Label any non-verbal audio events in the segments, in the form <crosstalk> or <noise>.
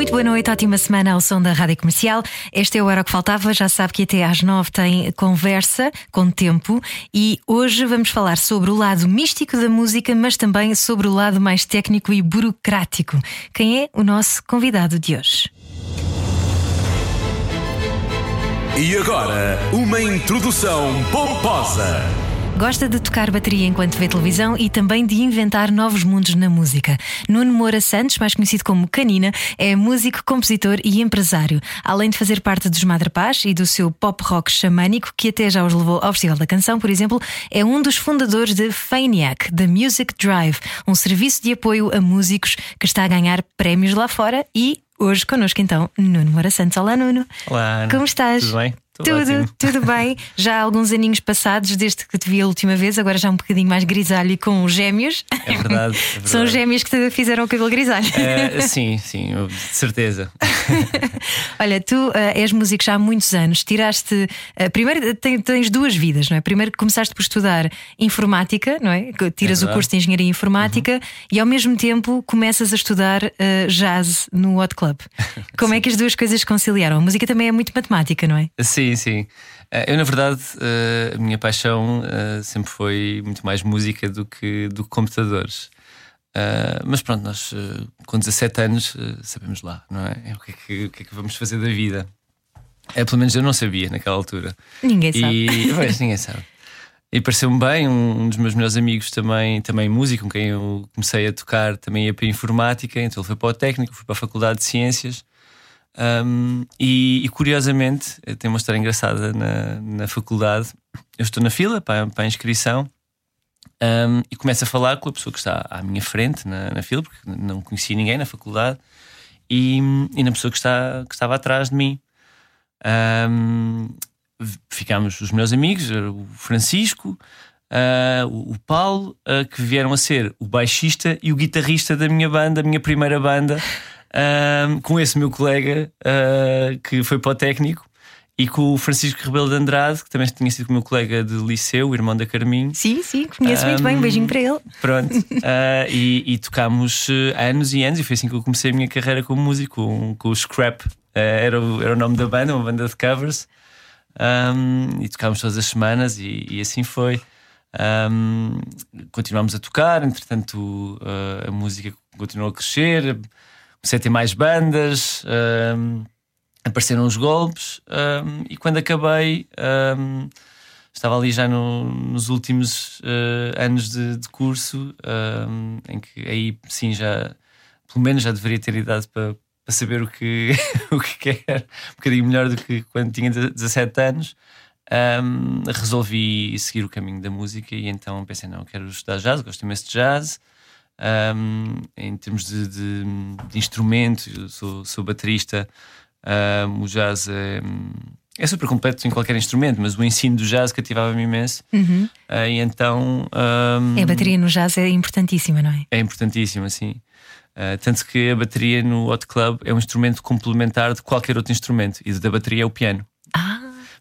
Muito boa noite, ótima semana ao som da Rádio Comercial. Este é o Era o que Faltava. Já sabe que até às nove tem conversa com tempo e hoje vamos falar sobre o lado místico da música, mas também sobre o lado mais técnico e burocrático. Quem é o nosso convidado de hoje? E agora, uma introdução pomposa. Gosta de tocar bateria enquanto vê televisão e também de inventar novos mundos na música. Nuno Moura Santos, mais conhecido como Canina, é músico, compositor e empresário. Além de fazer parte dos Madre Paz e do seu pop rock xamânico, que até já os levou ao Festival da Canção, por exemplo, é um dos fundadores de Faniac, The Music Drive, um serviço de apoio a músicos que está a ganhar prémios lá fora e Hoje connosco então Nuno Moura Santos. Olá Nuno. Olá. Como estás? Tudo bem? Tudo, tudo bem. Já há alguns aninhos passados desde que te vi a última vez, agora já um bocadinho mais grisalho e com os gêmeos. É verdade. É verdade. <laughs> São os gêmeos que te fizeram o cabelo grisalho. Uh, sim, sim, de certeza. <laughs> Olha, tu uh, és músico já há muitos anos, tiraste. Uh, primeiro tens, tens, duas vidas, não é? Primeiro começaste por estudar informática, não é? Tiras é o curso de engenharia informática uhum. e ao mesmo tempo começas a estudar jazz no Hot Club. <laughs> Como é que as duas coisas conciliaram? A música também é muito matemática, não é? Sim. Sim, sim. Eh, eu, na verdade, eh, a minha paixão eh, sempre foi muito mais música do que, do que computadores. mas pronto, nós com 17 anos sabemos lá, não é? O que é que, o que, é que vamos fazer da vida? É, pelo menos eu não sabia naquela altura. Ninguém sabe. E, <laughs> pois, ninguém sabe. E pareceu-me bem, um, um, dos meus melhores amigos também, também músico, com quem eu comecei a tocar, também ia para a informática, então ele foi para o técnico, fui para a Faculdade de Ciências. Um, e, e, curiosamente, tem uma história engraçada na, na faculdade. Eu estou na fila para, para a inscrição um, e começo a falar com a pessoa que está à minha frente na, na fila, porque não conhecia ninguém na faculdade, e, e na pessoa que, está, que estava atrás de mim. Um, ficámos os meus amigos, o Francisco, uh, o Paulo, uh, que vieram a ser o baixista e o guitarrista da minha banda, a minha primeira banda com esse meu colega uh, que foi para o técnico e com o Francisco Rebelo de Andrade, que também tinha sido meu colega de liceu, o irmão da Carminho. Sim, sim, conheço um, muito bem, um beijinho para ele. Pronto, uh, e, e, tocámos anos e anos, e foi assim que eu comecei a minha carreira como músico, com, com o Scrap, uh, era, o, era o nome da banda, uma banda de covers, e tocámos todas as semanas, e, e assim foi. Continuámos a tocar, entretanto, uh, a música continuou a crescer comecei a ter mais bandas, um, apareceram os golpes um, e quando acabei um, estava ali já no, nos últimos uh, anos de, de curso, em que aí sim já pelo menos já deveria ter idade para, para saber o que, <laughs> o que quer, um bocadinho melhor do que quando tinha 17 anos. Um, resolvi seguir o caminho da música e então pensei: não, quero estudar jazz, gosto imenso de jazz. Um, em termos de, de, de instrumento, sou, sou baterista. Um, o jazz é, é, super completo em qualquer instrumento, mas o ensino do jazz cativava-me imenso. Uhum. Uh, e então. Um, a bateria no jazz é importantíssima, não é? É importantíssima, sim. Uh, tanto que a bateria no Hot Club é um instrumento complementar de qualquer outro instrumento, e da bateria é o piano.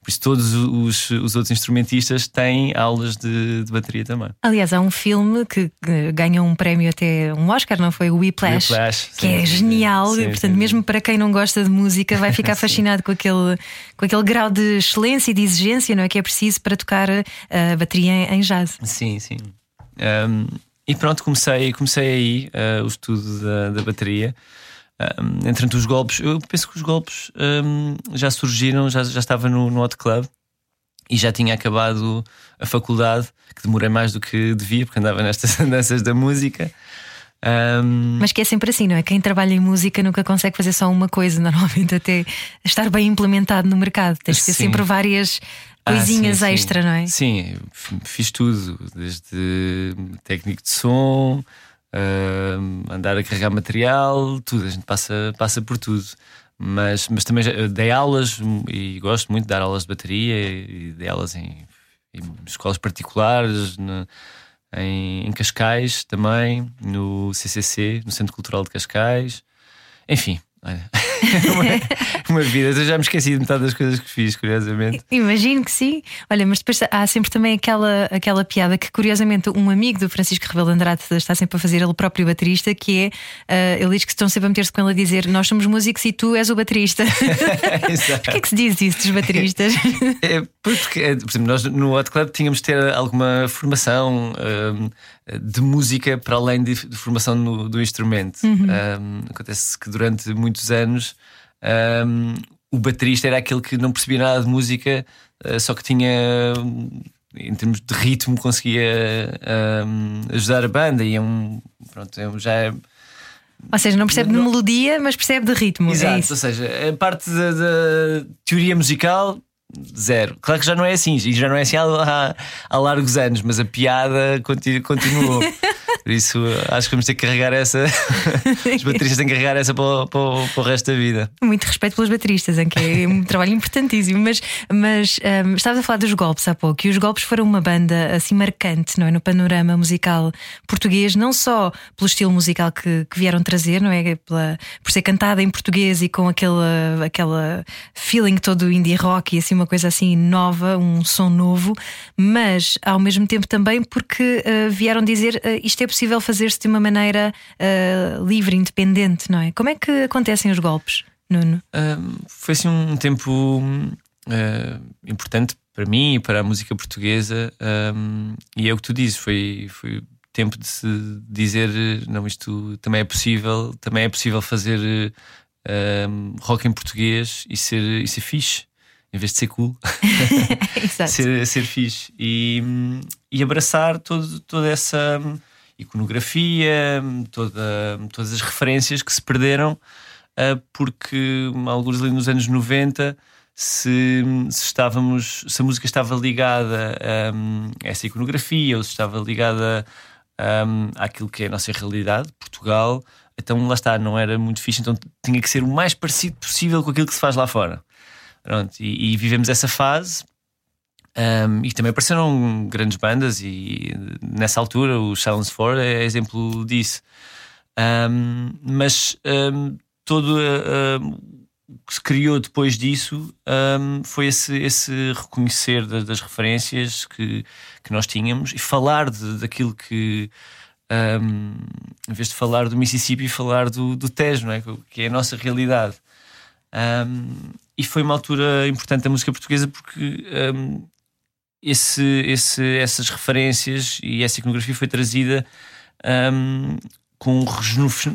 Por isso, todos os, os outros instrumentistas têm aulas de, de, bateria também. Aliás, há um filme que ganhou um prémio até um Oscar, não foi? O Whiplash, Whiplash que é sim, é genial. Sim, e, portanto, mesmo para quem não gosta de música, vai ficar <laughs> fascinado com aquele, com aquele grau de excelência e de exigência não é? que é preciso para tocar a bateria em jazz. Sim, sim. Um, e pronto, comecei, comecei aí uh, o estudo da, da bateria. Um, entretanto, os golpes, eu penso que os golpes um, já surgiram, já, já estava no, no Hot Club e já tinha acabado a faculdade, que demorei mais do que devia, porque andava nestas <laughs> andanças da música. Um... Mas que é sempre assim, não é? Quem trabalha em música nunca consegue fazer só uma coisa, <laughs> normalmente até estar bem implementado no mercado. Tens que ter sempre várias coisinhas ah, sim, extra, sim. não é? Sim, fiz tudo, desde técnico de som uh, andar a carregar material, tudo, a gente passa, passa por tudo. Mas, mas também já, dei aulas e gosto muito de dar aulas de bateria e dei aulas em, em escolas particulares, na, em, em Cascais também, no CCC, no Centro Cultural de Cascais. Enfim, olha. <laughs> uma, <laughs> uma vida. Eu já me esqueci de metade das coisas que fiz, curiosamente. Imagino que sim. Olha, mas depois há sempre também aquela, aquela piada que, curiosamente, um amigo do Francisco Rebelo Andrade está sempre a fazer, ele próprio baterista, que é uh, ele diz que estão sempre a meter-se com ele a dizer: Nós somos músicos e tu és o baterista. <laughs> Porquê é que se diz isso dos bateristas? é, porque, é, por exemplo, nós no Hot Club tínhamos de ter alguma formação. Um, de música para além de, de formação no, do instrumento. Uhum. Um, acontece que durante muitos anos um, o baterista era aquele que não percebia nada de música, uh, só que tinha, em termos de ritmo, conseguia um, ajudar a banda e é um, pronto, é já é, ou seja, não percebe não... de melodia, mas percebe de ritmo. É Exato, é ou seja, a parte da, da teoria musical Zero. Claro que já não é assim, já não é assim há, há, há largos anos, mas a piada continu, continuou. <laughs> Por isso acho que vamos ter que carregar essa. <laughs> Os bateristas têm que carregar essa para o, para, para o, resto da vida. Muito respeito pelos bateristas, em que é um <laughs> trabalho importantíssimo. Mas, mas um, estavas a falar dos golpes há pouco, e os golpes foram uma banda assim marcante não é? no panorama musical português, não só pelo estilo musical que, que vieram trazer, não é? Pela, por ser cantada em português e com aquela, aquela feeling todo indie rock e assim uma coisa assim nova, um som novo, mas ao mesmo tempo também porque uh, vieram dizer uh, isto é possível fazer-se de uma maneira uh, livre, independente, não é? Como é que acontecem os golpes, Nuno? foi assim um tempo importante para mim e para a música portuguesa, um, e é o que tu dizes, foi, foi tempo de se dizer não, isto também é possível, também é possível fazer rock em português e ser, e ser fixe em vez de ser cool, <laughs> <laughs> ser, ser fixe e, e abraçar todo, toda essa iconografia, toda, todas as referências que se perderam, uh, porque alguns ali nos anos 90. Se, se, estávamos, se a música estava ligada um, a essa iconografia ou se estava ligada um, àquilo que é a nossa realidade, Portugal, então lá está, não era muito fixe, então tinha que ser o mais parecido possível com aquilo que se faz lá fora. Pronto, e, e vivemos essa fase. Um, e também apareceram grandes bandas, e nessa altura o Silence 4 é exemplo disso. Um, mas um, todo o que se criou depois disso foi esse, esse reconhecer das, das referências que, que nós tínhamos e falar de, daquilo que. em vez de falar do Mississippi, falar do, do Tejo, não é? que é a nossa realidade. E foi uma altura importante da música portuguesa porque esse, esse, essas referências e essa iconografia foi trazida um, com um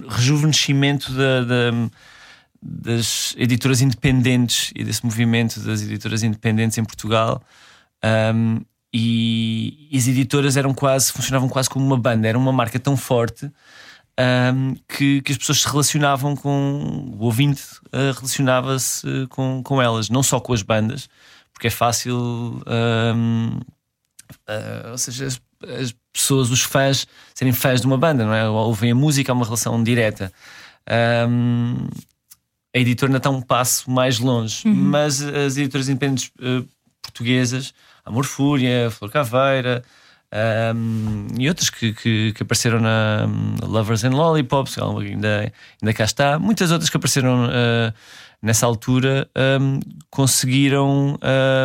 rejuvenescimento da, da, das editoras independentes e desse movimento das editoras independentes em Portugal. Um, e, e as editoras eram quase, funcionavam quase como uma banda, era uma marca tão forte um, que, que, as pessoas se relacionavam com o ouvinte, uh, relacionava-se com, com elas, não só com as bandas, porque é fácil, um, uh, ah, ou seja, as, as, pessoas, os fãs, serem fãs de uma banda, não é? Ouvem a música, há uma relação direta. Um, a editora ainda está um passo mais longe, uhum. mas as editoras independentes uh, portuguesas, Amor Fúria, Flor Caveira, um, e outras que, que, que, apareceram na Lovers and Lollipops, ainda, ainda cá está. Muitas outras que apareceram uh, nessa altura um, conseguiram,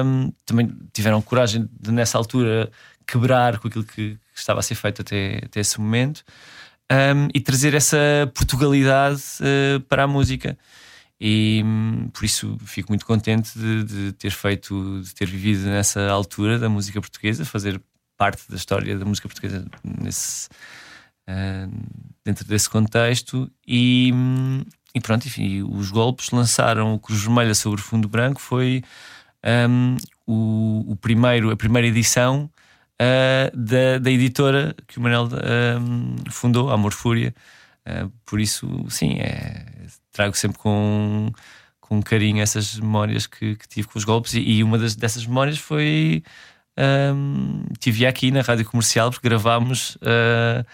um, também tiveram coragem de, nessa altura, quebrar com aquilo que, estava a ser feito até, até esse momento e trazer essa Portugalidade uh, para a música. E um, por isso fico muito contente de, de, ter feito, de ter vivido nessa altura da música portuguesa, fazer parte da história da música portuguesa nesse, uh, dentro desse contexto. E, e pronto, enfim, os golpes lançaram o Cruz Vermelha sobre o fundo branco. Foi um, o, o, primeiro, a primeira edição uh, da, da editora que o Manel um, fundou, Amor Fúria. Uh, por isso, sim, é, trago sempre com, com carinho essas memórias que, que tive com os golpes. E, e uma das, dessas memórias foi um, tive aqui na rádio comercial porque gravámos uh,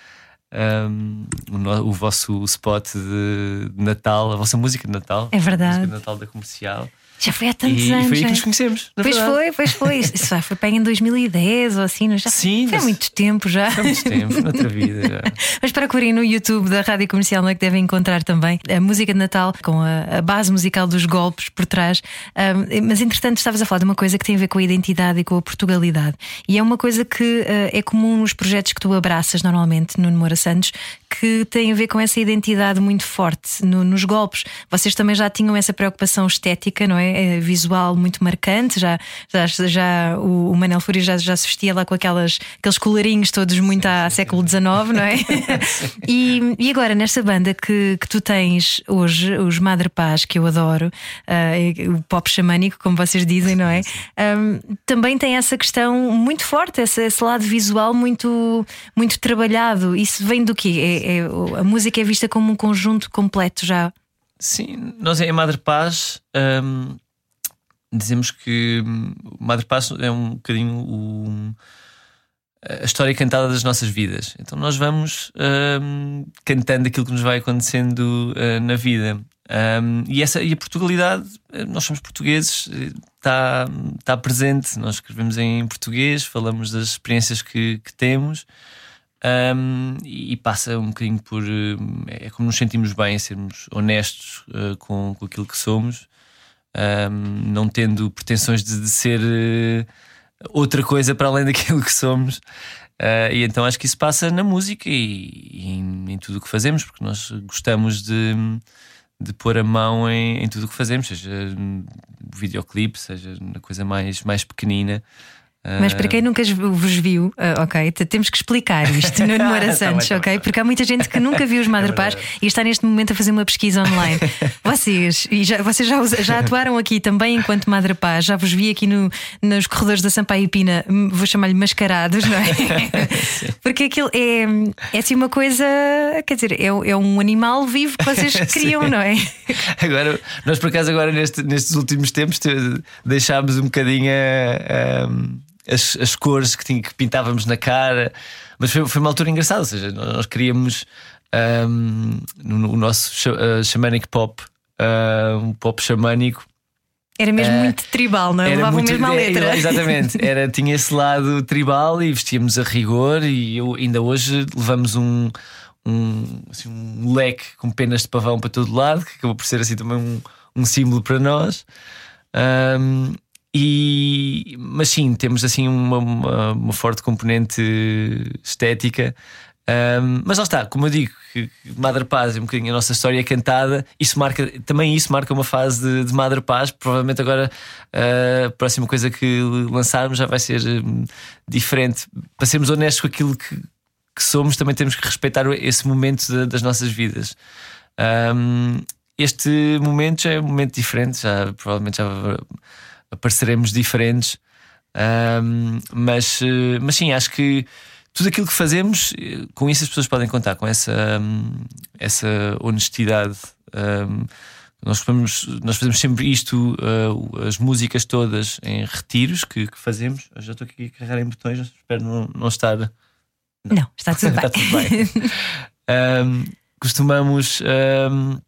um, o, o, vosso spot de Natal, a vossa música de Natal. É verdade. A música de Natal da comercial. Já foi há tantos e anos. foi aí que é? nos conhecemos. na Pois verdade. foi, pois foi. Isso já foi aí em 2010 ou assim, não é? já Sim, foi há muito tempo já. Há muito tempo, noutra vida. já. <laughs> Mas procurem no YouTube da Rádio Comercial, não é que devem encontrar também a música de Natal com a, a base musical dos golpes por trás. Ahm, mas entretanto, estavas a falar de uma coisa que tem a ver com a identidade e com a Portugalidade. E é uma coisa que ah, é comum nos projetos que tu abraças normalmente, no Moura Santos, que tem a ver com essa identidade muito forte no- nos golpes. Vocês também já tinham essa preocupação estética, não é? Eh, Visual muito marcante. Já, já, já o, o Manel Fúria já, já se vestia lá com aquelas, aqueles colarinhos todos muito a século XIX, não é? <laughs> <laughs> e, e agora, nesta banda que, que tu tens hoje, os Madre Paz, que eu adoro, e o pop xamânico, como vocês dizem, não é? Ahm, também tem essa questão muito forte, esse, esse lado visual muito, muito trabalhado. Isso vem do quê? É, é- a música é vista como um conjunto completo já. Sim, nós em Madre Paz hum, dizemos que hum, Madre Paz é um bocadinho o- a história cantada das nossas vidas. Então nós vamos hum, cantando aquilo que nos vai acontecendo uh, na vida. Hum, e, essa, e a Portugalidade, eh, nós somos portugueses, está tá presente. Nós escrevemos em português, falamos das experiências que, que temos. Um, e passa um bocadinho por. um, É como nos sentimos bem, sermos honestos uh, com, com aquilo que somos, um, não tendo pretensões de, de ser uh, outra coisa para além <laughs> daquilo que somos. Uh, e então acho que isso passa na música e, e em, em tudo o que fazemos, porque nós gostamos de, de pôr a mão em, em tudo o que fazemos, seja no videoclipe, seja na coisa mais, mais pequenina. Mas para quem nunca vos viu, ah, ok, temos que explicar isto no Moura <laughs> Tá Santos, tá ok? bem. Porque há muita gente que nunca viu os Madre Paz e está neste momento a fazer uma pesquisa online. <laughs> Vocês, e já, vocês já, já atuaram aqui também enquanto Madre Paz, já vos vi aqui no, nos corredores da Sampaio e Pina, hum, vou chamar-lhe mascarados, não é? <laughs> Porque aquilo é, é assim uma coisa, quer dizer, é, é um animal vivo que vocês criam, não é? Agora, nós por acaso, agora neste- nestes últimos tempos, te- deixámos um bocadinho a- as, as cores que, tinha- que pintávamos na cara, mas foi, foi uma altura engraçada. Ou seja, nós queríamos no, no nosso cha- ah, shamanic pop, ah, um pop xamânico. Era mesmo Eh, muito tribal, não é? Era Levavam muito- mesmo é, letra. Exatamente, era, <laughs> tinha esse lado tribal e vestíamos a rigor. E eu, ainda hoje levamos um, um, assim, um leque com penas de pavão para todo lado, que acabou por ser assim também um, um símbolo para nós. Ahm, e, mas sim, temos assim uma, uma, uma forte componente estética. Ahm, mas lá está, como eu digo, que Madre Paz é um bocadinho a nossa história cantada. Isso marca, também isso marca uma fase de, de Madre Paz. Provavelmente agora ah, a próxima coisa que lançarmos já vai ser hum, diferente. Para sermos honestos com aquilo que, que somos, também temos que respeitar esse momento da- das nossas vidas. Ahm, este momento já é um momento diferente, já provavelmente já apareceremos diferentes. Ahm, mas, eh, mas sim, acho que tudo aquilo que fazemos, eh, com isso as pessoas podem contar, com essa, essa honestidade. Hum, nós, fazemos, nós fazemos sempre isto, uh, as músicas todas em retiros que, que fazemos. Eu já estou aqui a carregar em botões, espero não, não estar. Não, está tudo <laughs> bem. Está tudo bem. <laughs> Um, costumamos um,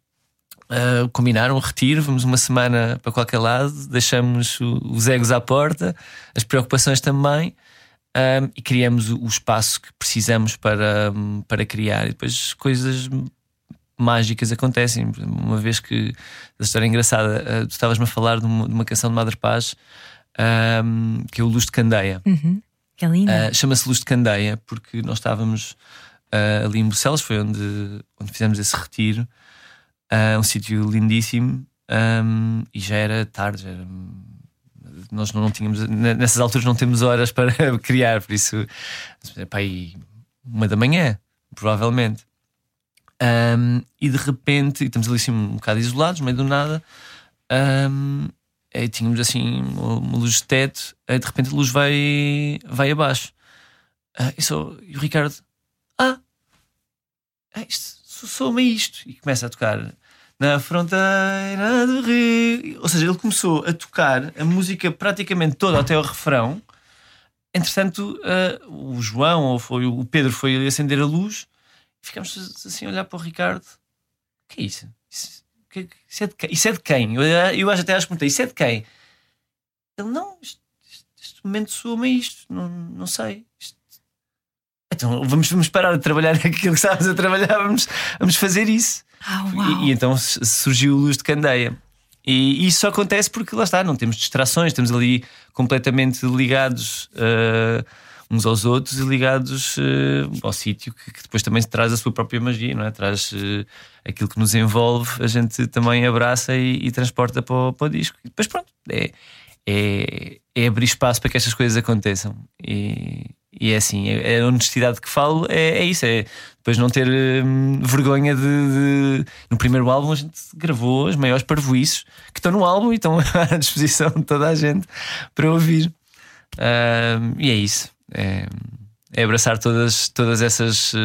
uh, combinar um retiro, vamos uma semana para qualquer lado, deixamos os egos à porta, as preocupações também. um, e criamos o, espaço que precisamos para, para criar. E depois coisas mágicas acontecem. Uma vez que a história é engraçada, uh, tu estavas-me a falar de uma, de uma canção de Madre Paz um, que é o Luz de Candeia. Uhum. Que é linda. Uh, Chama-se Luz de Candeia porque nós estávamos uh, ali em Bucelas, foi onde, onde fizemos esse retiro, uh, um sítio lindíssimo um, e já era tarde. já era- nós não, tínhamos, ne- nessas alturas não temos horas para <laughs> criar, por isso, é para aí uma da manhã, provavelmente. Um, e de repente, e estamos ali assim um bocado isolados, meio do nada. Um, aí tínhamos assim uma, luz de teto, aí de repente a luz vai, vai abaixo. Ah, e, e o Ricardo, ah, ah isto, isto. E começa a tocar na fronteira do rio. Ou seja, ele começou a tocar a música praticamente toda até ao refrão. Entretanto, ah, o João ou foi o Pedro foi acender a luz ficámos assim a olhar para o Ricardo. O que é isso? Isso- que, isso, é de quem? isso é de quem? Eu, eu até acho que perguntei: Isso é de quem? Ele, não, isto, este momento soa-me isto, não, não sei. Isto... Então vamos, vamos parar de trabalhar <laughs> aquilo que estávamos a trabalhar, vamos, vamos fazer isso. Ah, e, e, então surgiu Luz de Candeia. E isso só acontece porque lá está, não temos distrações, estamos ali completamente ligados uh, uns aos outros e ligados uh, ao sítio que, que, depois também traz a sua própria magia, não é? Traz uh, aquilo que nos envolve, a gente também abraça e, e transporta para o, para o, disco. E depois pronto, é, é, é, abrir espaço para que estas coisas aconteçam. E, e é assim, é, é a honestidade que falo é, é isso, é depois não ter hum, vergonha de, de, No primeiro álbum a gente gravou as maiores parvoices que estão no álbum e estão <laughs> à disposição de toda a gente para ouvir. Uh, e é isso. É, é, abraçar todas, todas essas uh,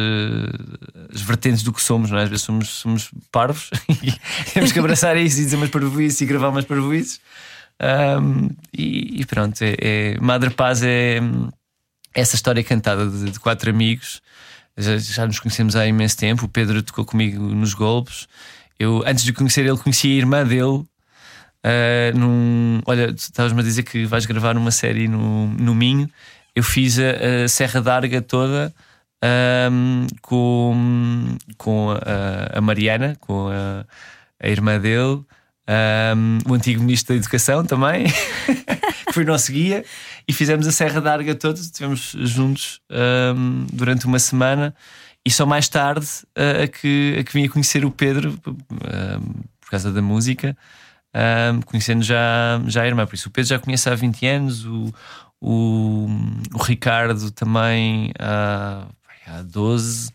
vertentes do que somos, não é? Às vezes somos, somos parvos <laughs> e temos que abraçar isso e dizer umas parvoices e gravar umas parvoices. Um, e, e, pronto, é, é, Madre Paz é essa história cantada de, de quatro amigos já, já, nos conhecemos há imenso tempo. O Pedro tocou comigo nos golpes. Eu, antes de conhecer ele, conheci a irmã dele. Uh, num, olha, estavas-me a dizer que vais gravar uma série no, no Minho. Eu fiz a, a Serra d'Arga toda um, com, com a, a, Mariana, com a, a irmã dele, um, o antigo Ministro da Educação também, <laughs> que foi o nosso guia e fizemos a Serra da Arga todos, estivemos juntos um, durante uma semana e só mais tarde uh, a, que, a que vim a conhecer o Pedro uh, por causa da música, conhecendo já, já a irmã. Por isso, o Pedro já conhece há 20 anos, o, o, o Ricardo também há, há 12.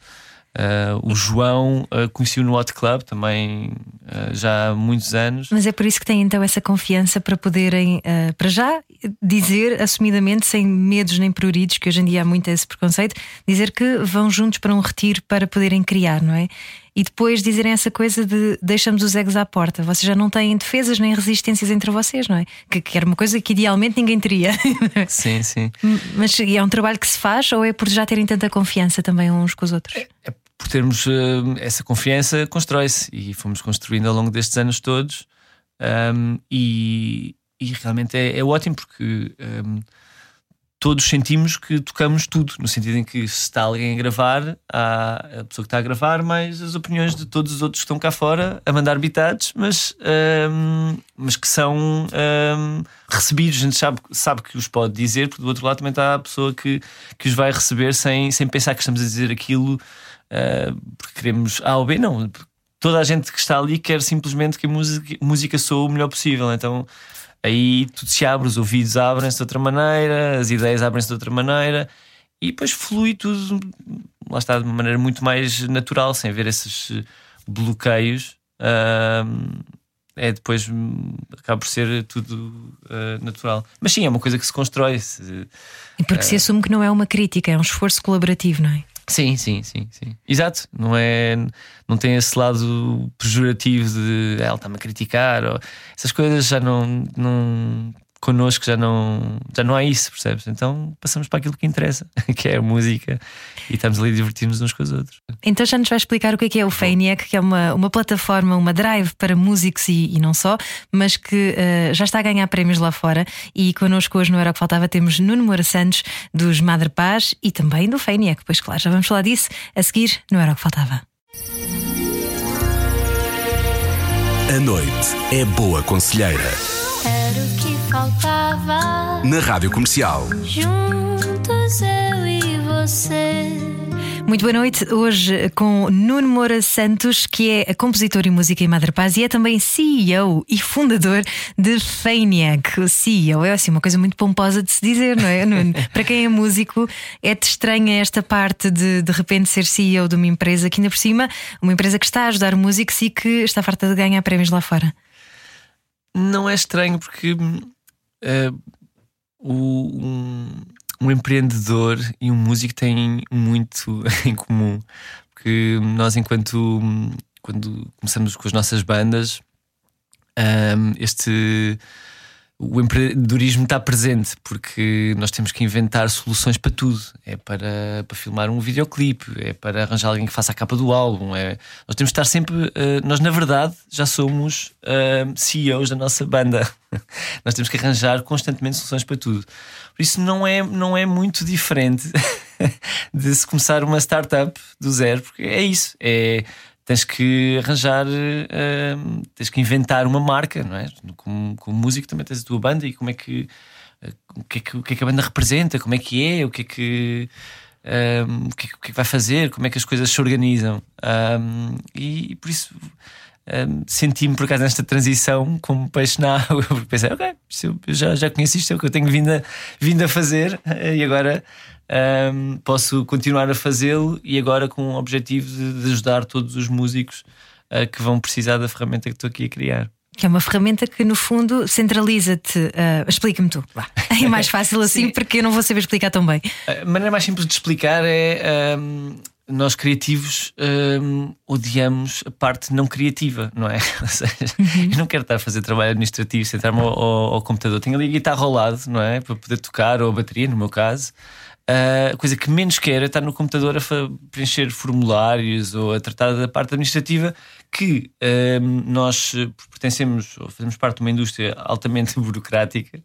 Uh, o João uh, conheci-o no Hot Club também uh, já há muitos anos. Mas é por isso que têm então essa confiança para poderem, para já, dizer assumidamente, sem medos nem pruridos, que hoje em dia há muito esse preconceito, dizer que vão juntos para um retiro para poderem criar, não é? E depois dizerem essa coisa de deixamos os egos à porta. Vocês já não têm defesas nem resistências entre vocês, não é? Que, que era uma coisa que idealmente ninguém teria. <laughs> Sim, sim. Mas é um trabalho que se faz ou é por já terem tanta confiança também uns com os outros? É, é por termos uh, essa confiança, constrói-se e fomos construindo ao longo destes anos todos. Um, e, e, realmente é, é ótimo porque um, todos sentimos que tocamos tudo, no sentido em que se está alguém a gravar, há a pessoa que está a gravar, mais as opiniões de todos os outros que estão cá fora a mandar bitados, mas, um, mas que são recebidos. A gente sabe, sabe que os pode dizer, porque do outro lado também está a pessoa que, que os vai receber sem, sem pensar que estamos a dizer aquilo uh, porque queremos A ou B, não. Toda a gente que está ali quer simplesmente que a música, música soe o melhor possível. Então aí tudo se abre, os ouvidos abrem-se de outra maneira, as ideias abrem-se de outra maneira e depois flui tudo, lá está, de uma maneira muito mais natural, sem ver esses bloqueios. Uh, é depois acaba por ser tudo uh, natural. Mas sim, é uma coisa que se constrói. -se, e porque uh, se assume que não é uma crítica, é um esforço colaborativo, não é? Sim, sim, sim, sim. Exato. Não é, não tem esse lado pejorativo de ah, ela está-me a criticar. Ou, essas coisas já não, não connosco já não, já não há isso, percebes? Então passamos para aquilo que interessa, <laughs> que é a música, e estamos ali a divertir-nos uns com os outros. Então já nos vai explicar o que é, que é o Faniac, que é uma, uma plataforma, uma drive para músicos e, e não só, mas que uh, já está a ganhar prémios lá fora. E connosco hoje no Era o que Faltava temos Nuno Moura Santos, dos Madre Paz e também do Faniac. Pois claro, já vamos falar disso a seguir no Era o que Faltava. A noite é boa conselheira. Faltava. Na Rádio Comercial. Juntos eu e você. Muito boa noite. Hoje com Nuno Moura Santos, que é compositor e música em Madre Paz e é também CEO e fundador de Faniac. O CEO é assim uma coisa muito pomposa de se dizer, não é, Nuno? <laughs> Para quem é músico, é-te estranha esta parte de de repente ser CEO de uma empresa que ainda por cima, uma empresa que está a ajudar músicos e que está farta de ganhar prémios lá fora. Não é estranho porque uh, o, um, um, empreendedor e um músico têm muito <laughs> em comum. Porque nós, enquanto quando começamos com as nossas bandas, um, este o empreendedorismo está presente porque nós temos que inventar soluções para tudo. É para, para filmar um videoclipe, é para arranjar alguém que faça a capa do álbum. É, nós temos que estar sempre. Uh, nós, na verdade, já somos uh, CEOs da nossa banda. <laughs> nós temos que arranjar constantemente soluções para tudo. Por isso, não é, não é muito diferente <laughs> de se começar uma startup do zero, porque é isso. É tens que arranjar, uh, tens que inventar uma marca, não é? Como, como músico também tens a tua banda e como é que, uh, o, que é que o que é que a banda representa, como é que é, o que é que, um, o, que, é é que vai fazer, como é que as coisas se organizam. Um, e, e, por isso um, senti-me por acaso nesta transição como peixe na água, porque <laughs> pensei, ok, eu já, já conheço isto, é o que eu tenho vindo a, vindo a fazer e agora um, posso continuar a fazê-lo e agora com o objetivo de, de ajudar todos os músicos uh, que vão precisar da ferramenta que estou aqui a criar. Que é uma ferramenta que, no fundo, centraliza-te. Uh, Explica-me tu. <laughs> É mais fácil assim, porque eu não vou saber explicar tão bem. A maneira mais simples de explicar é. Um, nós criativos um, odiamos a parte não criativa, não é? <laughs> Ou seja, uhum. eu não quero estar a fazer trabalho administrativo, sentar-me ao, ao, ao, computador. Tenho ali a guitarra ao lado, não é? Para poder tocar, ou a bateria, no meu caso. Uh, a coisa que menos quero é estar no computador a preencher formulários ou a tratar da parte administrativa que uh, nós pertencemos ou fazemos parte de uma indústria altamente <laughs> burocrática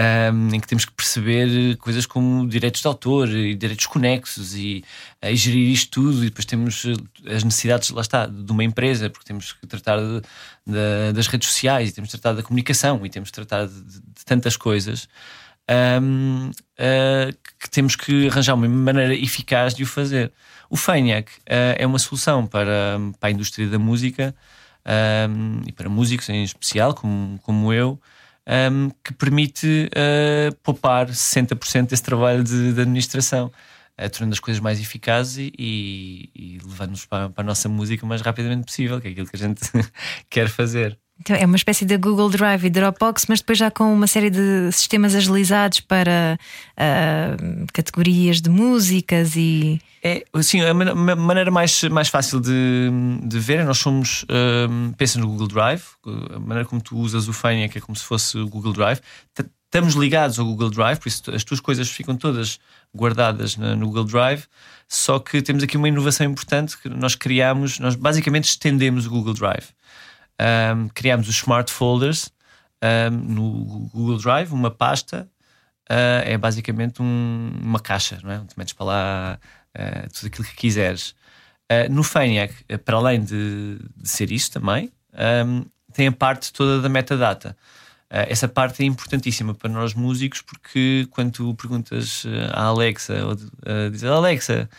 um, em que temos que perceber coisas como direitos de autor e direitos conexos e, e gerir isto tudo. E depois temos as necessidades, lá está, de uma empresa, porque temos que tratar de, de, das redes sociais e temos que tratar da comunicação e temos que tratar de, de tantas coisas um, uh, ah, que temos que arranjar uma maneira eficaz de o fazer. O Faniac uh, é uma solução para, para a indústria da música um, e para músicos em especial, como, como eu, um, que permite uh, poupar 60% desse trabalho de, de administração. tornando as coisas mais eficazes e, e, e levando-nos para, para, a nossa música o mais rapidamente possível, que é aquilo que a gente <laughs> quer fazer. Então é uma espécie de Google Drive e Dropbox, mas depois já com uma série de sistemas agilizados para uh, categorias de músicas e. É, assim, a maneira mais, mais fácil de, de ver é nós somos, um, pensa no Google Drive, a maneira como tu usas o Fania, que é como se fosse o Google Drive. Estamos ligados ao Google Drive, por isso as tuas coisas ficam todas guardadas no Google Drive. Só que temos aqui uma inovação importante que nós criamos, nós basicamente estendemos o Google Drive um, criámos os smart folders um, no Google Drive, uma pasta. Uh, é basicamente um, uma caixa, não é? Tu metes para lá uh, tudo aquilo que quiseres. Uh, no Faniac, para além de, de ser isso também, um, tem a parte toda da metadata. essa parte é importantíssima para nós músicos porque quando tu perguntas à Alexa, ou, dizes Alexa,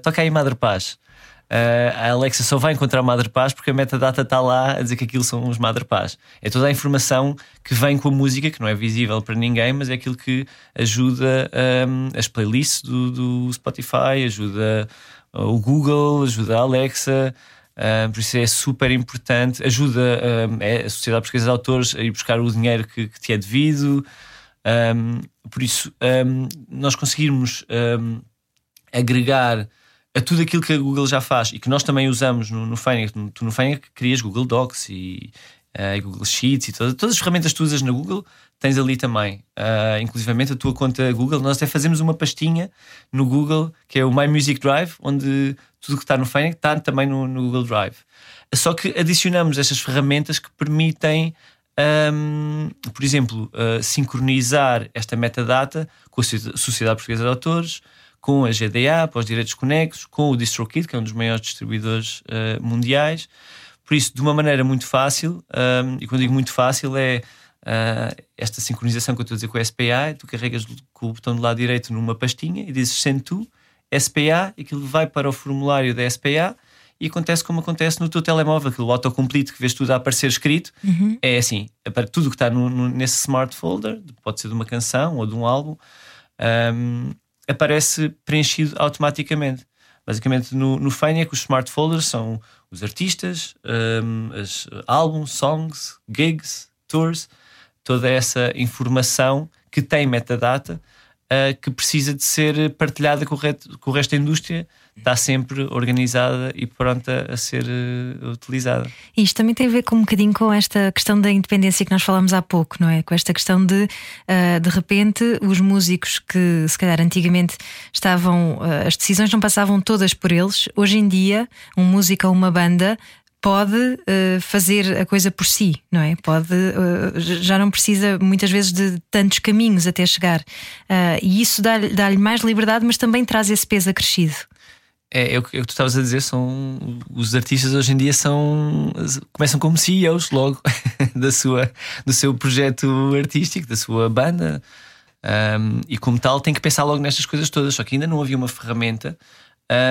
toca aí Madre Paz. Uh, a Alexa só vai encontrar Madre Paz porque a metadata está lá a dizer que aquilo são os Madre Paz. É toda a informação que vem com a música, que não é visível para ninguém, mas é aquilo que ajuda um, as playlists do, do Spotify, ajuda o Google, ajuda a Alexa. Um, por isso é super importante, ajuda um, é a Sociedade Portuguesa de Autores a ir buscar o dinheiro que, que te é devido. por isso, nós conseguirmos agregar a tudo aquilo que a Google já faz e que nós também usamos no, no Fanic. Tu no Fanic crias Google Docs e uh, Google Sheets e todas, todas as ferramentas que tu usas na Google tens ali também. Uh, inclusivamente a tua conta Google. Nós até fazemos uma pastinha no Google que é o My Music Drive, onde tudo que está no Fanic está também no, no Google Drive. Só que adicionamos estas ferramentas que permitem um, por exemplo, uh, sincronizar esta metadata com a Sociedade Portuguesa de Autores, com a GDA para os direitos conexos, com o DistroKid, que é um dos maiores distribuidores uh, mundiais. Por isso, de uma maneira muito fácil, um, ehm, e quando digo muito fácil, é uh, esta sincronização que eu estou a dizer com o SPA, tu carregas com o botão do lado direito numa pastinha e dizes send to SPA, e aquilo vai para o formulário da SPA e acontece como acontece no teu telemóvel, aquele autocomplete que vês tudo a aparecer escrito, uhum. é assim, é para tudo que está no, no, nesse smart folder, pode ser de uma canção ou de um álbum, um, ehm, aparece preenchido automaticamente. Basicamente, no, no Faniac, os smart folders são os artistas, um, as álbuns, songs, gigs, tours, toda essa informação que tem metadata uh, que precisa de ser partilhada com o, resto, com o resto da indústria, está sempre organizada e pronta a ser uh, utilizada. Isto também tem a ver com um bocadinho com esta questão da independência que nós falámos há pouco, não é? Com esta questão de, uh, de repente, os músicos que se calhar antigamente estavam, as decisões não passavam todas por eles, hoje em dia, um músico ou uma banda pode uh, fazer a coisa por si, não é? Pode, uh, já não precisa muitas vezes de tantos caminhos até chegar. Uh, e isso dá-lhe dá mais liberdade, mas também traz esse peso acrescido. É, é, o que tu estavas a dizer, são os artistas hoje em dia são começam como CEOs logo <laughs> da sua, do seu projeto artístico, da sua banda. Um, e como tal tem que pensar logo nestas coisas todas, só que ainda não havia uma ferramenta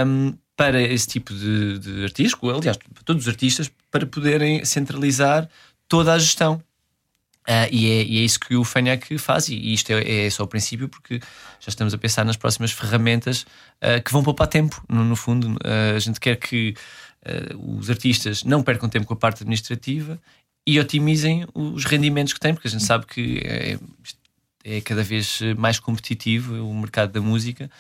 um, para esse tipo de, de artistas, aliás, para todos os artistas, para poderem centralizar toda a gestão. Uh, e, é, e, é, isso que o FANAC faz, e isto é, é, só o princípio, porque já estamos a pensar nas próximas ferramentas uh, que vão poupar tempo. No, no fundo, uh, a gente quer que os artistas não percam tempo com a parte administrativa e otimizem os rendimentos que têm, porque a gente sabe que é, é cada vez mais competitivo o mercado da música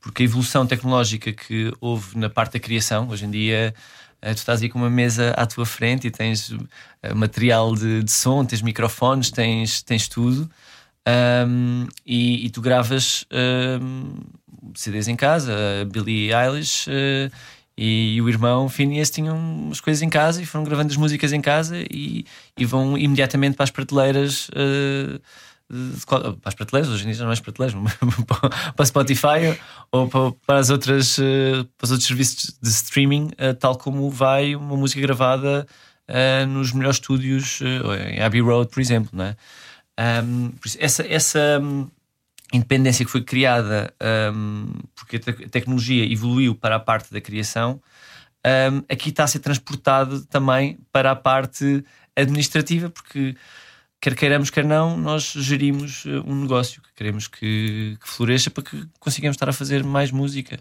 porque a evolução tecnológica que houve na parte da criação, hoje em dia eh, tu estás aí com uma mesa à tua frente e tens eh, material de, de som, tens microfones, tens, tens tudo. Um, e, e, tu gravas um, CDs em casa, a Billie Eilish uh, e, e, o irmão Phineas tinham umas coisas em casa e foram gravando as músicas em casa e, e vão imediatamente para as prateleiras uh, para as prateleiras, hoje em dia não é as prateleiras, <laughs> para Spotify ou para, as outras, eh, para os outros serviços de streaming, eh, tal como vai uma música gravada uh, nos melhores estúdios, em Abbey Road, por exemplo. Não é? Essa, essa um, independência que foi criada um, porque a, te a, tecnologia evoluiu para a parte da criação, aqui está a ser transportado também para a parte administrativa, porque quer queiramos, quer não, nós gerimos eh, um negócio que queremos que, que floresça para que consigamos estar a fazer mais música.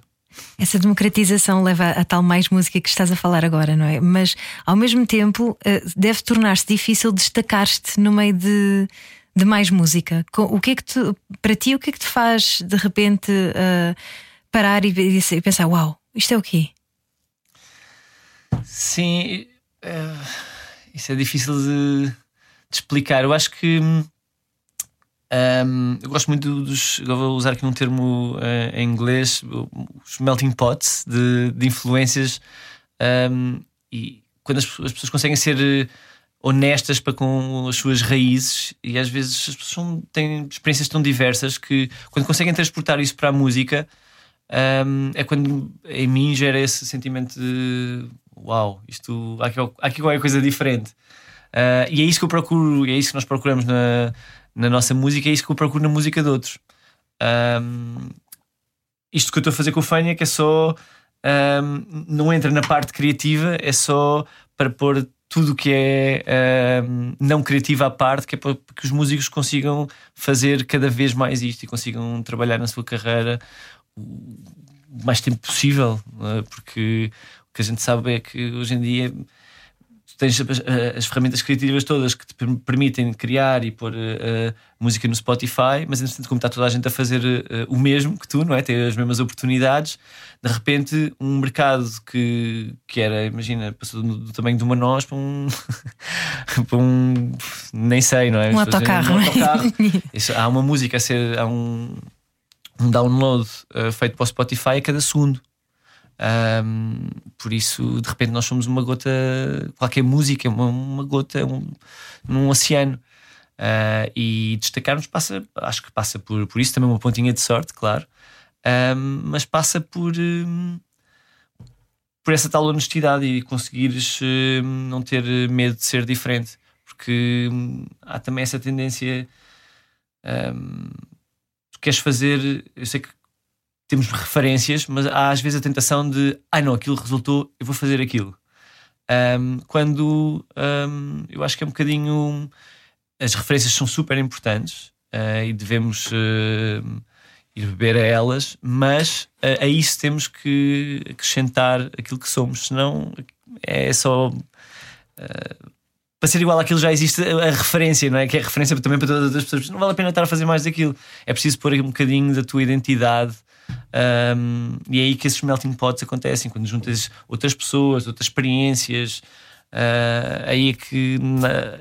Essa democratização leva a tal mais música que estás a falar agora, não é? Mas ao mesmo tempo eh, deve tornar-se difícil destacar-te no meio de, de mais música. O que é que tu, para ti, o que é que te faz de repente uh, parar e, e, pensar: Uau, isto é o quê? Sim, uh, isso é difícil de de explicar. Eu acho que um, eu gosto muito dos. Vou usar aqui um termo uh, em inglês, os melting pots de, de influências. Um, e quando as, as, pessoas conseguem ser eh, honestas para com as suas raízes, e às vezes as pessoas têm experiências tão diversas que quando conseguem transportar isso para a música. Um, é quando em mim gera esse sentimento de uau, isto há aqui, há aqui qualquer coisa diferente. Uh, e é isso que eu procuro, é isso que nós procuramos na, na nossa música, é isso que eu procuro na música de outros. Um, isto que eu estou a fazer com o Fania, que é só. Um, não entra na parte criativa, é só para pôr tudo que é um, não criativo à parte, que é para que os músicos consigam fazer cada vez mais isto e consigam trabalhar na sua carreira o mais tempo possível, é? porque o que a gente sabe é que hoje em dia tens as, as, ferramentas criativas todas que te permitem criar e pôr uh, música no Spotify, mas entretanto, como está toda a gente a fazer o mesmo que tu, não é? Ter as mesmas oportunidades, de repente, um mercado que, que era, imagina, passou do, do tamanho de uma nós para um. <laughs> para um. nem sei, não é? Um autocarro. Um autocarro. <laughs> Isso, há uma música a ser. Há um, um download feito para o Spotify a cada segundo. Um, por isso, de repente, nós somos uma gota, qualquer música, uma, uma gota um, num oceano. Uh, e destacarmos passa, acho que passa por, por isso também uma pontinha de sorte, claro, um, mas passa por, um, por essa tal honestidade e conseguires um, não ter medo de ser diferente, porque hum, há também essa tendência. tu queres fazer, eu sei que temos referências, mas há às vezes a tentação de ah não, aquilo resultou, eu vou fazer aquilo. Um, quando um, eu acho que é um bocadinho as referências são super importantes uh, e devemos uh, ir beber a elas, mas uh, a isso temos que acrescentar aquilo que somos, senão é só para ser igual àquilo já existe a referência, não é? Que é referência também para todas as pessoas. Não vale a pena estar a fazer mais daquilo. É preciso pôr um bocadinho da tua identidade. Um, e é aí que esses melting pots acontecem quando juntas outras pessoas, outras experiências. Uh, aí é que na,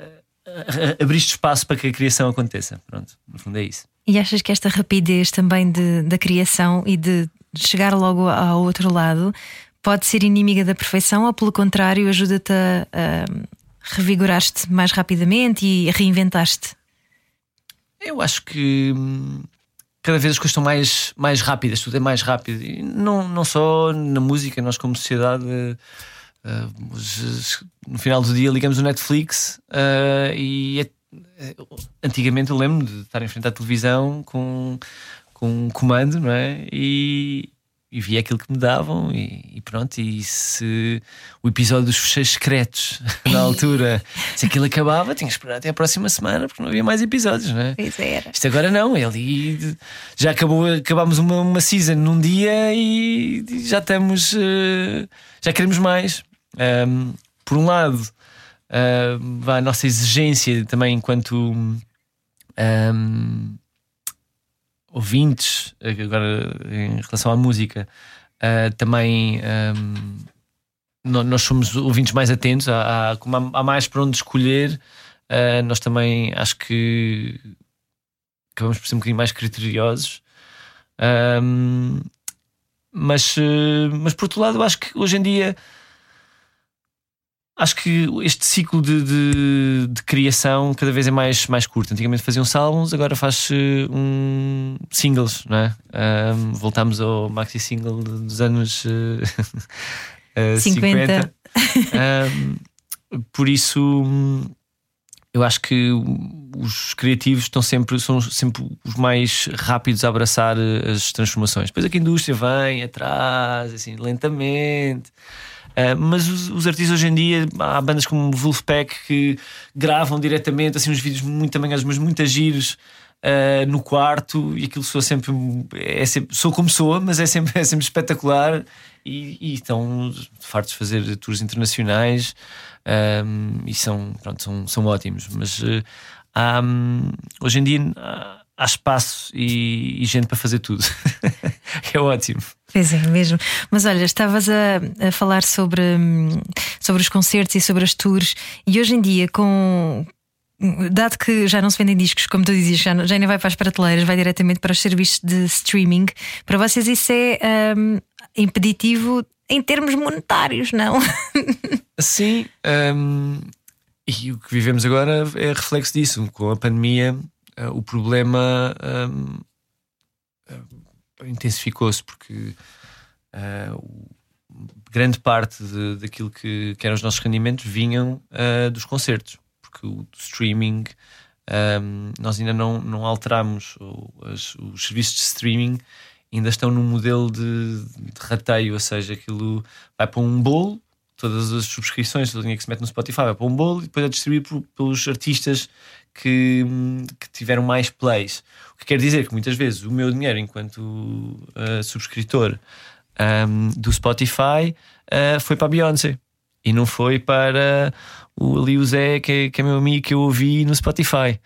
abriste espaço para que a criação aconteça. Pronto, no fundo é isso. E achas que esta rapidez também de, da criação e de chegar logo ao outro lado pode ser inimiga da perfeição ou, pelo contrário, ajuda-te a, a revigorar-te mais rapidamente e reinventaste? Eu acho que hum, cada vez as coisas estão mais, mais rápidas, tudo é mais rápido. E não, não só na música, nós como sociedade. Uh, no final do dia ligamos o Netflix uh, e é, antigamente eu lembro de estar em frente à televisão com, com um comando, não é? E, e via aquilo que me davam e, e, pronto. E se o episódio dos fecheiros secretos <laughs> na altura, se aquilo acabava, tinha que esperar até a próxima semana porque não havia mais episódios, não é? Pois era. Isto agora não, ele já acabou, acabámos uma, uma season num dia e já estamos, uh, já queremos mais. Um, por um lado, uh, a nossa exigência também enquanto. Um, ouvintes, agora em relação à música, uh, também um, nós somos ouvintes mais atentos, há, há, há, mais para onde escolher, uh, nós também acho que acabamos por ser um bocadinho mais criteriosos. Um, mas, mas por outro lado, acho que hoje em dia Acho que este ciclo de, de, de, criação cada vez é mais, mais curto. Antigamente faziam-se álbuns, agora faz um, singles, não é? Um, voltamos ao maxi single dos anos uh, uh, 50. 50. Um, por isso, eu acho que os criativos estão sempre, são sempre os mais rápidos a abraçar as transformações. Depois é que a indústria vem atrás, assim, lentamente. Uh, mas os, os, artistas hoje em dia, há bandas como Wolfpack que gravam diretamente assim uns vídeos muito tamanhos, mas muito giros. Uh, no quarto e aquilo soa sempre, é sempre sou como soa, mas é sempre, <laughs> é sempre espetacular e, e estão fartos de fazer tours internacionais um, e são, pronto, são, são ótimos. Mas uh, um, hoje em dia há espaço e, e gente para fazer tudo. <laughs> é ótimo. Pois é, mesmo. Mas olha, estavas a, a, falar sobre, sobre os concertos e sobre as tours, e hoje em dia, com. Dado que já não se vendem discos, como tu dizias, já, já nem vai para as prateleiras, vai diretamente para os serviços de streaming, para vocês isso é um, impeditivo em termos monetários, não? <laughs> Sim, um, e o que vivemos agora é reflexo disso. Com a pandemia, uh, o problema um, intensificou-se porque uh, grande parte de, daquilo que, que, eram os nossos rendimentos vinham dos concertos, porque o streaming um, nós ainda não, não alteramos os, os serviços de streaming ainda estão num modelo de, de rateio, ou seja, aquilo vai para um bolo, todas as subscrições, toda a linha que se mete no Spotify vai para um bolo e depois é distribuído pelos artistas que, que, tiveram mais plays. O que quer dizer que muitas vezes o meu dinheiro enquanto uh, subscritor um, do Spotify uh, foi para a Beyoncé e não foi para o ali o Zé, que é, que é meu amigo que eu ouvi no Spotify.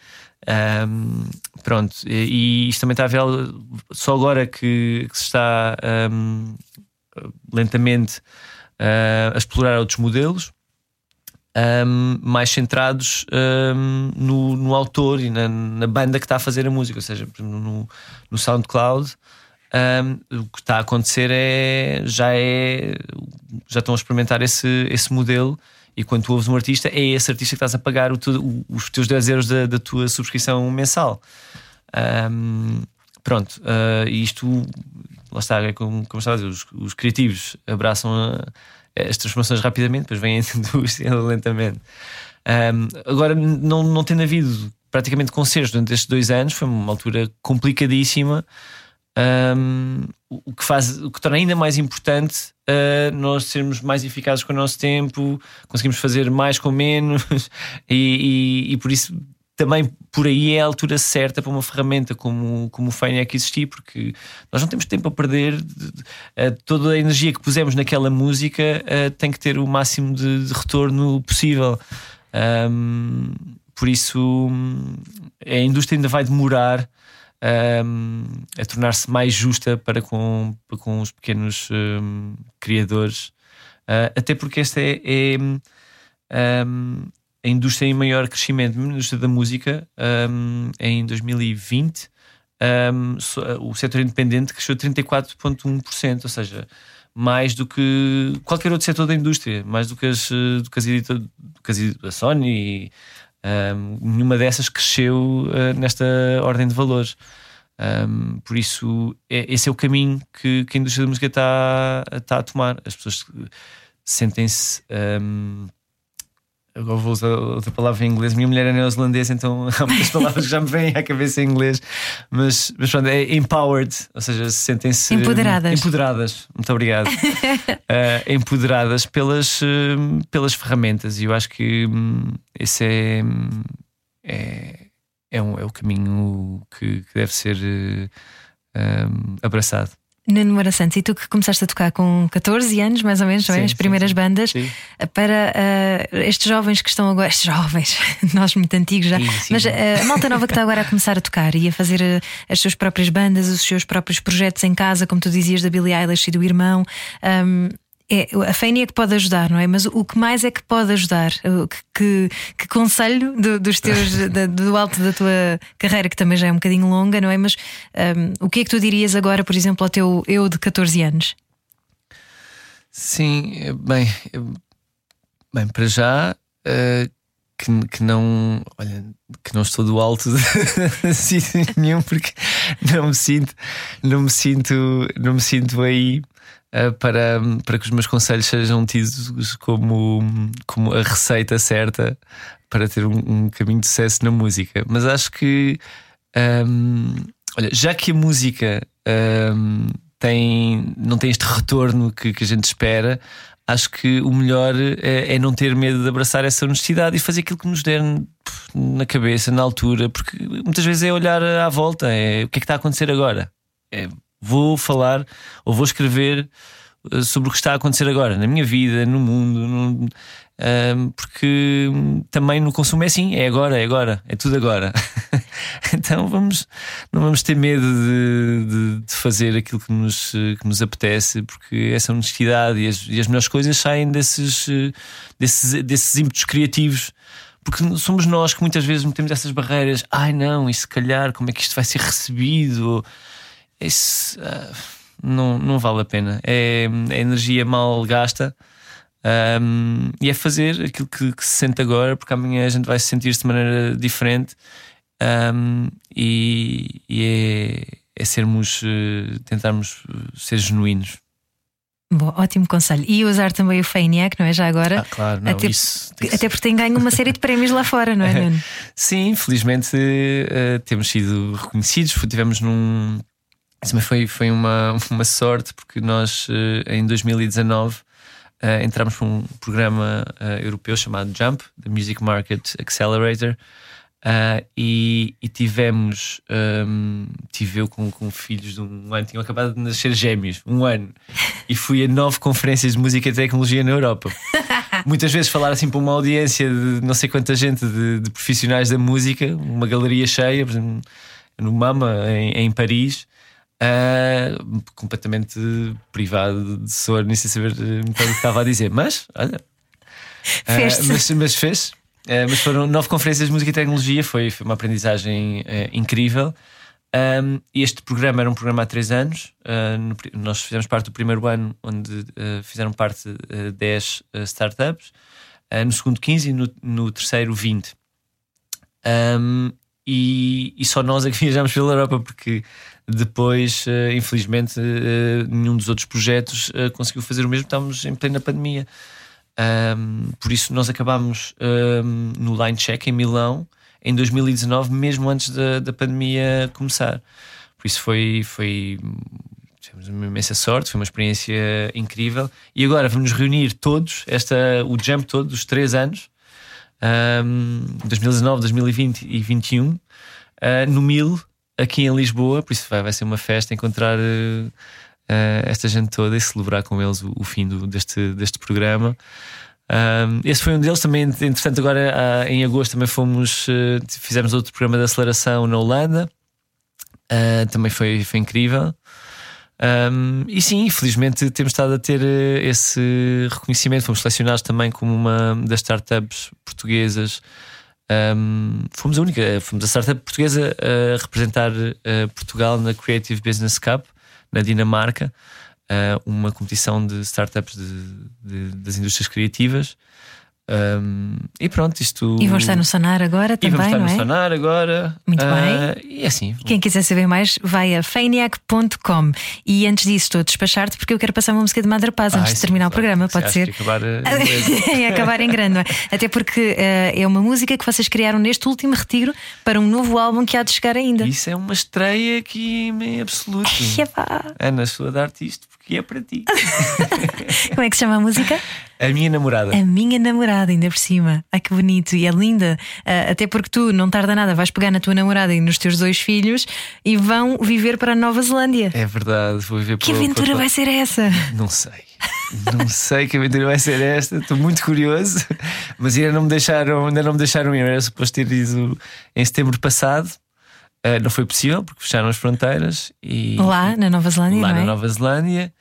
Um, pronto, e, e, isto também está a ver só agora que, que se está um, lentamente uh, a explorar outros modelos um, mais centrados um, no, no, autor e na, na, banda que está a fazer a música, ou seja, no, no SoundCloud. Um, o que está a acontecer é já é já estão a experimentar esse, esse modelo e quando tu ouves um artista é esse artista que estás a pagar o, o, os teus 10 euros da, da tua subscrição mensal pronto uh, isto lá está, é como, como estava a dizer, os, os criativos abraçam a, as transformações rapidamente, depois vem a indústria lentamente. Um, agora, não, não tendo havido praticamente concertos durante estes dois anos, foi uma altura complicadíssima. Um, o que faz o que torna ainda mais importante uh, nós sermos mais eficazes com o nosso tempo, conseguimos fazer mais com menos, <laughs> e, e, e por isso também por aí é a altura certa para uma ferramenta como, como o Faniac existir, porque nós não temos tempo a perder. toda a energia que pusemos naquela música tem que ter o máximo de, retorno possível. Um, por isso, a indústria ainda vai demorar um, a tornar-se mais justa para com, para com os pequenos um, criadores, uh, até porque esta é, é a indústria em maior crescimento, a indústria da música, em 2020. o setor independente cresceu 34,1%, ou seja, mais do que qualquer outro setor da indústria, mais do que as, do que as, do que as a Sony. Um, nenhuma dessas cresceu uh, nesta ordem de valores. Um, por isso, é, esse é o caminho que, que a indústria da música está, está a tomar. As pessoas sentem-se. Um, Agora vou usar outra palavra em inglês. Minha mulher é neozelandesa, então <laughs> há muitas palavras que já me vêm à cabeça em inglês. Mas, mas pronto, é empowered, ou seja, sentem-se empoderadas. Empoderadas, muito obrigado. uh, <laughs> empoderadas pelas, uh, pelas ferramentas. E eu acho que um, esse é, é, é, um, é o caminho que, que deve ser uh, um, abraçado. Nuno Moura Santos, e tu que começaste a tocar com 14 anos, mais ou menos, sim, as primeiras sim, sim. bandas, para uh, estes jovens que estão agora, estes jovens, <laughs> nós muito antigos já, mas uh, a malta nova que está agora a começar a tocar e a fazer uh, as suas próprias bandas, os seus próprios projetos em casa, como tu dizias, da Billie Eilish e do irmão. Um, é, a Fênia é que pode ajudar, não é? Mas o que mais é que pode ajudar? Que, que, que conselho do, dos teus, <laughs> do alto da tua carreira, que também já é um bocadinho longa, não é? Mas um, o que é que tu dirias agora, por exemplo, ao teu eu de 14 anos? Sim, bem, bem para já. Uh, que, que, não olha, que não estou do alto <laughs> de sítio nenhum porque não me sinto não me sinto não me sinto aí para, para que os meus conselhos sejam tidos como, como a receita certa para ter um, um caminho de sucesso na música. Mas acho que, um, olha, já que a música um, tem, não tem este retorno que, que a gente espera, acho que o melhor é, é, não ter medo de abraçar essa honestidade e fazer aquilo que nos der na cabeça, na altura, porque muitas vezes é olhar à volta, é o que é que está a acontecer agora. É, vou falar ou vou escrever eh, sobre o que está a acontecer agora na minha vida, no mundo, no, um, porque também no consumo é assim, é agora, é agora, é tudo agora. <laughs> então vamos, não vamos ter medo de, de, de, fazer aquilo que nos, que nos apetece, porque essa honestidade e as, e as melhores coisas saem desses, desses, desses ímpetos criativos porque somos nós que muitas vezes metemos essas barreiras. Ai não, e se calhar, como é que isto vai ser recebido? Esse, uh, não, não vale a pena. É, é energia mal gasta. Um, e é fazer aquilo que, que, se sente agora, porque amanhã a gente vai se sentir de maneira diferente. Um, e, e é, é, sermos, uh, tentarmos ser genuínos. Bom, ótimo conselho. E usar também o Feiniac, não é? Já agora. Ah, claro, não, até, isso, isso. até porque tem ganho uma série de prémios lá fora, não é, <laughs> Nuno? Sim, felizmente uh, temos sido reconhecidos. Tivemos num, isso também foi, foi uma, uma sorte, porque nós eh, em 2019 Uh, entramos para um programa uh, europeu chamado Jump, the Music Market Accelerator, uh, e, e, tivemos, um, tive eu com, com filhos de um ano, tinham acabado de nascer gêmeos, um ano, e fui a nove conferências de música e tecnologia na Europa. <laughs> Muitas vezes falar assim para uma audiência de não sei quanta gente de, de profissionais da música, uma galeria cheia, por exemplo, no Mama, em, em Paris. Uh, completamente privado de sono, nem sei saber uh, o que estava a dizer, mas olha, uh, mas, mas, fez. Uh, mas foram nove conferências de música e tecnologia, foi, foi uma aprendizagem incrível. Um, este programa era um programa há três anos. No, nós fizemos parte do primeiro ano, onde fizeram parte uh, 10 startups, no segundo 15 e no, no terceiro 20. Um, e, e, só nós é que <laughs> viajamos pela Europa, porque depois, uh, infelizmente, uh, nenhum dos outros projetos uh, conseguiu fazer o mesmo. Estávamos em plena pandemia. Um, por isso, nós acabámos um, no Line Check em Milão em 2019, mesmo antes da, da pandemia começar. Por isso, foi. foi tivemos uma imensa sorte, foi uma experiência incrível. E agora vamos reunir todos, esta, o Jump todo, dos três anos, um, 2019, 2020 e 2021, uh, no Mil aqui em Lisboa, por isso vai, vai ser uma festa encontrar uh, esta gente toda e celebrar com eles o, o fim do, deste, deste programa. Um, esse foi um deles também. Entretanto, agora uh, em agosto também fomos, uh, fizemos outro programa de aceleração na Holanda. Uh, também foi, foi incrível. Um, e sim, infelizmente temos estado a ter esse reconhecimento. Fomos selecionados também como uma das startups portuguesas. Um, fomos a única, fomos a startup portuguesa a representar Portugal na Creative Business Cup na Dinamarca uh, uma competição de startups de, de, das indústrias criativas. Um, e pronto, isto. E vão estar no Sonar agora também. E vamos estar no é? Sonar agora. Muito uh, bem. E assim. Quem quiser saber mais, vai a feiniac.com. E antes disso, estou a despachar-te porque eu quero passar uma música de Madre Paz antes de terminar sim, o programa. Pode ser. Acabar <laughs> em acabar em grande, não é? <laughs> Até porque uh, é uma música que vocês criaram neste último retiro para um novo álbum que há de chegar ainda. Isso é uma estreia aqui em absoluto. Ai, Ana, estou a dar-te porque é para ti. <laughs> Como é que se chama a música? A minha namorada. A minha namorada, ainda por cima. Ai que bonito e é linda. Uh, até porque tu, não tarda nada, vais pegar na tua namorada e nos teus dois filhos e vão viver para a Nova Zelândia. É verdade, vou viver Que aventura para... vai ser essa? Não sei. Não sei que aventura vai ser esta, estou muito curioso, mas ainda não me deixaram, ainda não me deixaram ir. Era suposto ter ido em setembro passado, uh, não foi possível porque fecharam as fronteiras e lá na Nova Zelândia. Lá é? na Nova Zelândia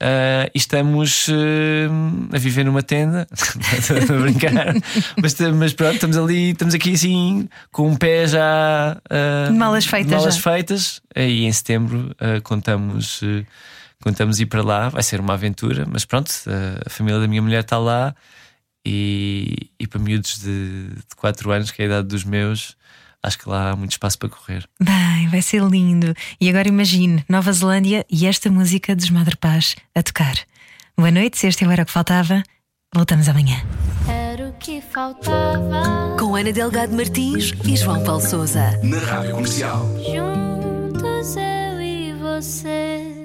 Uh, e estamos uh, a viver numa tenda, <laughs> a brincar, mas, mas, pronto, estamos ali, estamos aqui assim, com um pé já uh, malas feitas. Malas já. feitas, e em setembro contamos, contamos ir para lá, vai ser uma aventura, mas pronto, a família da minha mulher está lá e, e para miúdos de 4 anos, que é a idade dos meus acho que lá há muito espaço para correr. Bem, vai ser lindo. E agora imagine Nova Zelândia e esta música dos Madre Paz a tocar. Boa noite, se este era o que faltava, voltamos amanhã. Era o que faltava. Com Ana Delgado Martins e João Paulo Souza. Na Rádio Comercial. Juntos eu e você.